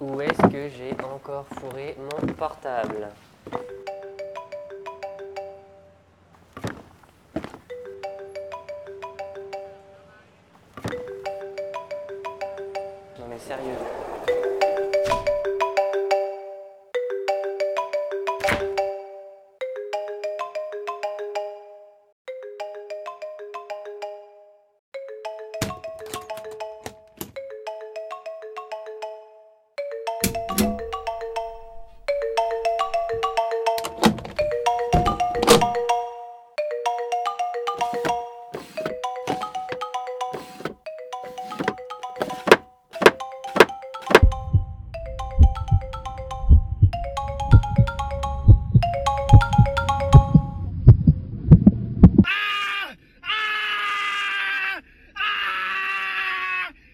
Où est-ce que j'ai encore fourré mon portable? Non mais sérieux.